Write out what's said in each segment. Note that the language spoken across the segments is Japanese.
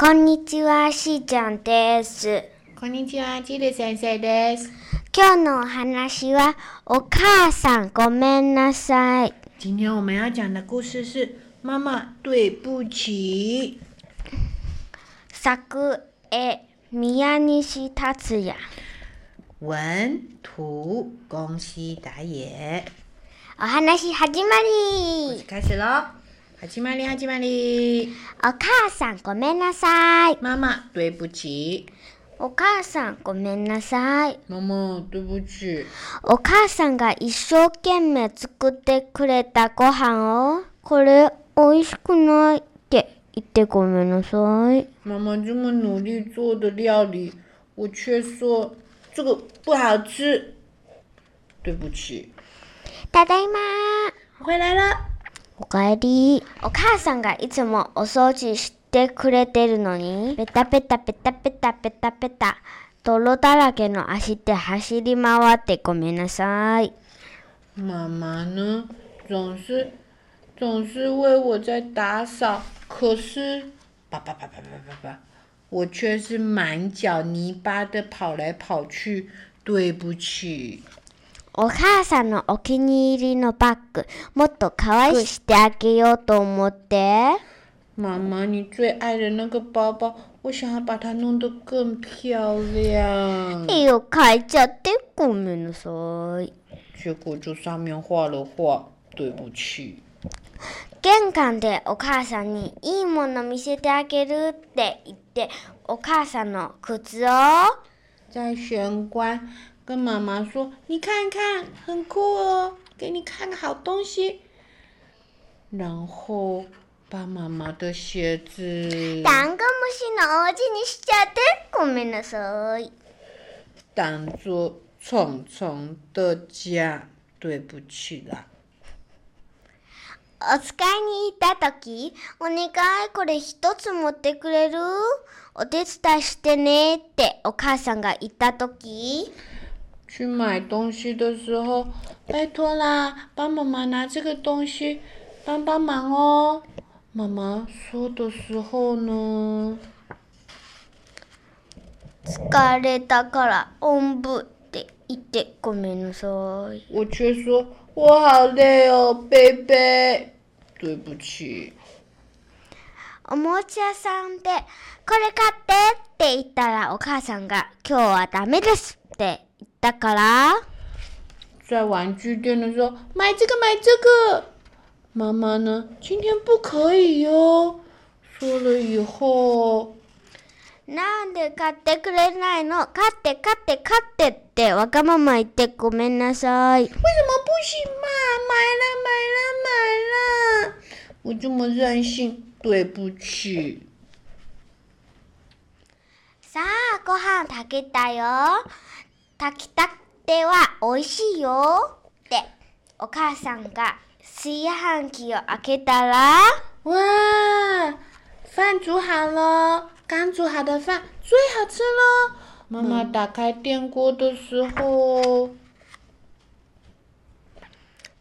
こんにちは、しーちゃんです。こんにちは、ちり先生です。今日のお話は、お母さんごめんなさい。今天我们要讲的故事是“妈妈对不起作絵、宮西達也。”，文图宫西达也。お話始まり开始喽！始まり始まり。お母さんごめんなさい。妈妈对不起，お母さんごめんなさい。妈妈对不起，お母さんが一生懸命作ってくれたご飯を、これ美味しくないって言ってごめんなさい。妈妈这么努力做的料理，我却说这个不好吃，对不起。ただいま我回来了。おかえり。お母さんがいつもお掃除してくれてるのに、ペタペタペタペタペタペタ、泥だらけの足で走り回ってごめんなさい。妈妈呢，总是总是为我在打扫，可是叭叭叭叭叭叭叭，我却是满脚泥巴的跑来跑去，对不起。お母さんのお気に入りのバッグ、もっと可愛くしてあげようと思って。妈妈，你最爱的那个包包，我想要把它弄得更漂亮，絵を描いちゃってごめんなさい。结果就上面画了画，对不起。玄関でお母さんにいいもの見せてあげるって言って、お母さんの靴を？在玄关跟妈妈说：“你看看，很酷哦，给你看个好东西。”然后把妈妈的鞋子ダンゴムシの王子にしちゃってごめんなさい。当做虫虫的家，对不起啦。お使いに行った時、お願いこれ一つ持ってくれる？お手伝いしてねってお母さんが言った時、去买东西的时候，拜托啦，帮妈妈拿这个东西，帮帮忙哦。妈妈说的时候呢，疲れたからおんぶって言ってごめんなさい。我却说我好累哦，贝贝，对不起。おもちゃ屋さんでこれ買ってって言ったらお母さんが今日はダメですって言ったから、在玩具店的时候，买这个买这个。妈妈呢，今天不可以哟。说了以后，なんで買ってくれないの？買って買って買ってってわがまま言ってごめんなさい。为什么不行嘛？买了买了买了，我这么任性，对不起。さあ、ご飯炊けたよ。炊きたては美味しいよ。って、お母さんが炊飯器を開けたら、哇，饭煮好了，刚煮好的饭最好吃了。妈妈打开电锅的时候，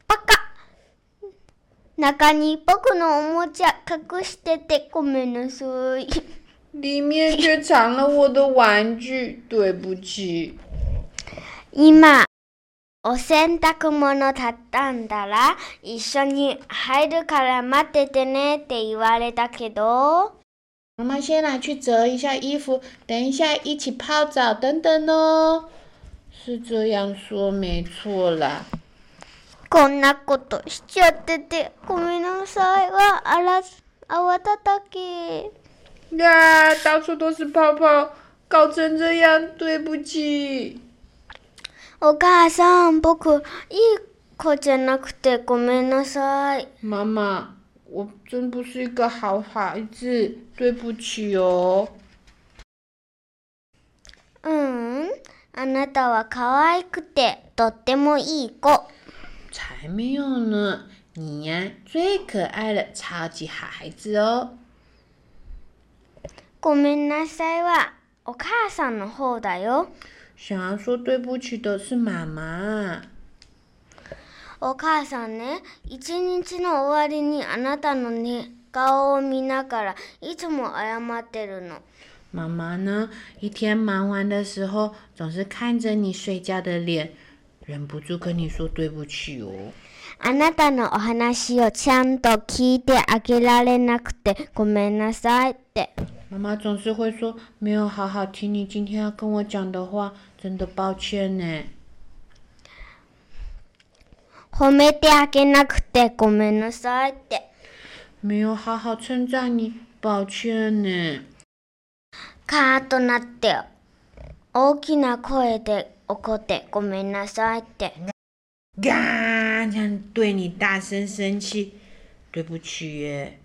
バカ中に僕のおもちゃ隠しててごめんなさい。里面却藏了我的玩具，对不起。今、お洗濯物畳んだら一緒に入るから待っててねって言われたけど、妈妈先来去折一下衣服，等一下一起泡澡等等哦。是这样说没错啦。こんなことしちゃっててごめんなさいはあら泡たたき。呀，到处都是泡泡，搞成这样，对不起。お母さん、僕、いい子じゃなくてごめんなさい。妈妈，我真不是一个好孩子，对不起哦。うん、あなたは可愛くてとってもいい子。才没有呢，你呀最可爱了，超级好孩子哦。ごめんなさいはお母さんの方だよ。想要说对不起的是妈妈。お母さんね、一日の終わりにあなたの、ね、顔を見ながらいつも謝ってるの。妈妈呢，一天忙完的时候，总是看着你睡觉的脸，忍不住跟你说对不起哦。あなたのお話をちゃんと聞いてあげられなくてごめんなさいって。妈妈总是会说没有好好听你今天要跟我讲的话，真的抱歉呢。褒めてあげなくてごめんなさいって。没有好好称赞你，抱歉呢。カーッとなって大きな声で怒ってごめんなさいって。嘎，这样对你大声生气，对不起耶，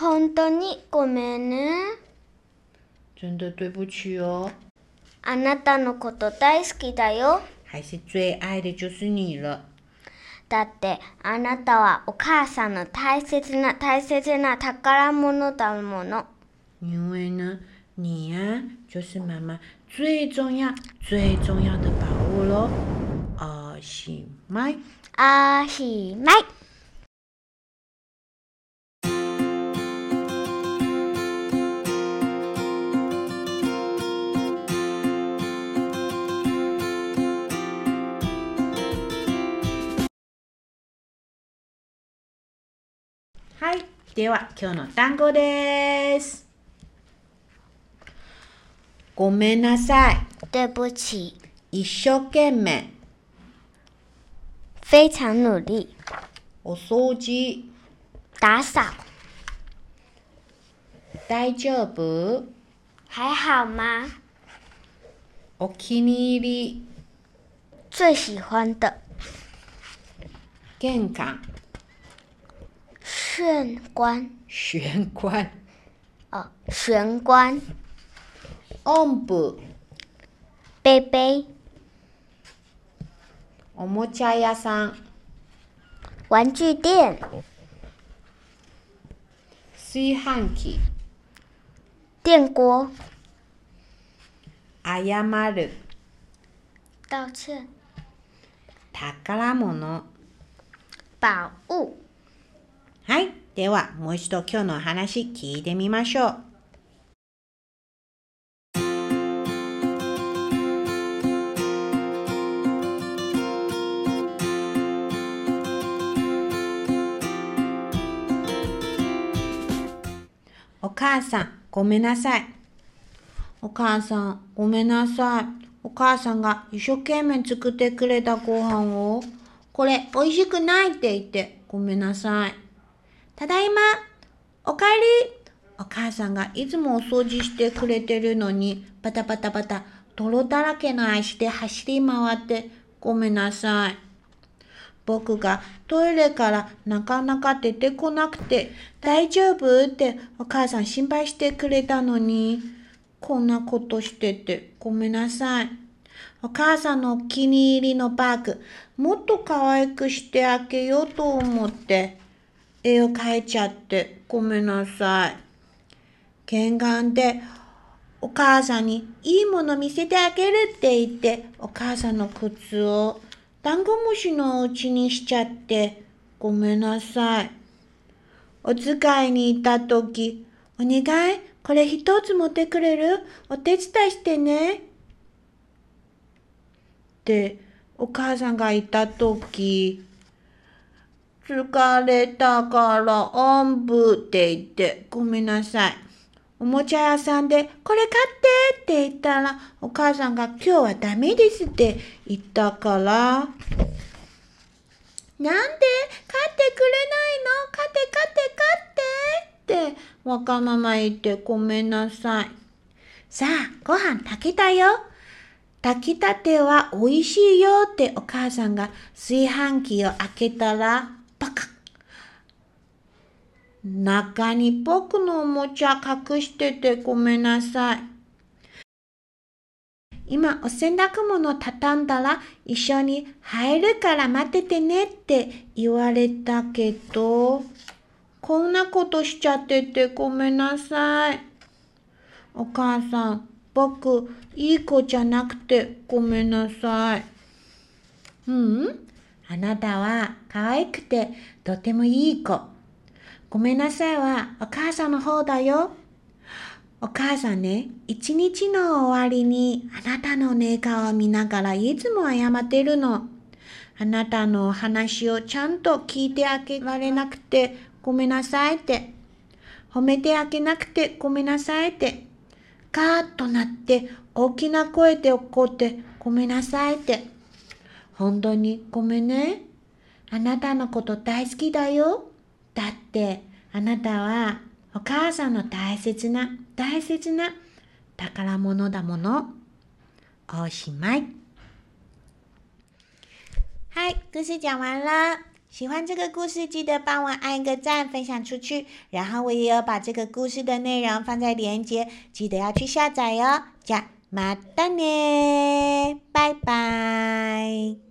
本当に？ごめんね。真的对不起哦。あなたのこと大好きだよ。还是最爱的就是你了，だってあなたはお母さんの大切な大切な宝物だもの。因为呢，你呀、就是妈妈最重要、最重要的宝物喽。哦，是麦。あーしまい。では今日の単語です。ごめんなさい。对不起，一生懸命。非常努力お掃除。打扫，大丈夫？还好吗？お気に入り。最喜欢的玄関。玄关玄关。哦，玄关おんぶ。杯杯おもちゃ屋さん。玩具店炊飯器。电锅謝る。道歉宝物。宝物 はい。では、もう一度今日のお話聞いてみましょう。お母さん、ごめんなさい。お母さん、ごめんなさい。お母さんが一生懸命作ってくれたご飯を、これ美味しくないって言ってごめんなさい。ただいま。おかえり。お母さんがいつもお掃除してくれてるのに、バタバタバタ、泥だらけの足で走り回ってごめんなさい。僕がトイレからなかなか出てこなくて大丈夫ってお母さん心配してくれたのに、こんなことしててごめんなさい。お母さんのお気に入りのバッグ、もっと可愛くしてあげようと思って、絵を描いちゃってごめんなさい。玄関でお母さんにいいもの見せてあげるって言って、お母さんの靴をダンゴムシのお家にしちゃってごめんなさい。お使いに行った時、お願い、これ一つ持ってくれる？お手伝いしてね。ってお母さんがいた時、疲れたからおんぶって言ってごめんなさい。おもちゃ屋さんでこれ買ってって言ったらお母さんが今日はダメですって言ったから。なんで？買ってくれないの？買って買って買ってってわがまま言ってごめんなさい。さあ、ご飯炊けたよ。炊きたては美味しいよってお母さんが炊飯器を開けたら、パカ中に僕のおもちゃ隠しててごめんなさい。今お洗濯物畳んだら一緒に入るから待っててねって言われたけど、こんなことしちゃっててごめんなさい。お母さん、僕、いい子じゃなくてごめんなさい。うん、あなたは可愛くてとてもいい子。ごめんなさいはお母さんの方だよ。お母さんね、一日の終わりにあなたの寝顔を見ながらいつも謝ってるの。あなたの話をちゃんと聞いてあげられなくてごめんなさいって。褒めてあげなくてごめんなさいって。カーッとなって大きな声で怒ってごめんなさいって。本当にごめんね。あなたのこと大好きだよ。だってあなたはお母さんの大切な大切な宝物だもの。おしまい。嗨，故事讲完了。喜欢这个故事，记得帮我按一个赞，分享出去。然后我也有把这个故事的内容放在链接，记得要去下载哟。じゃ、またね，拜拜。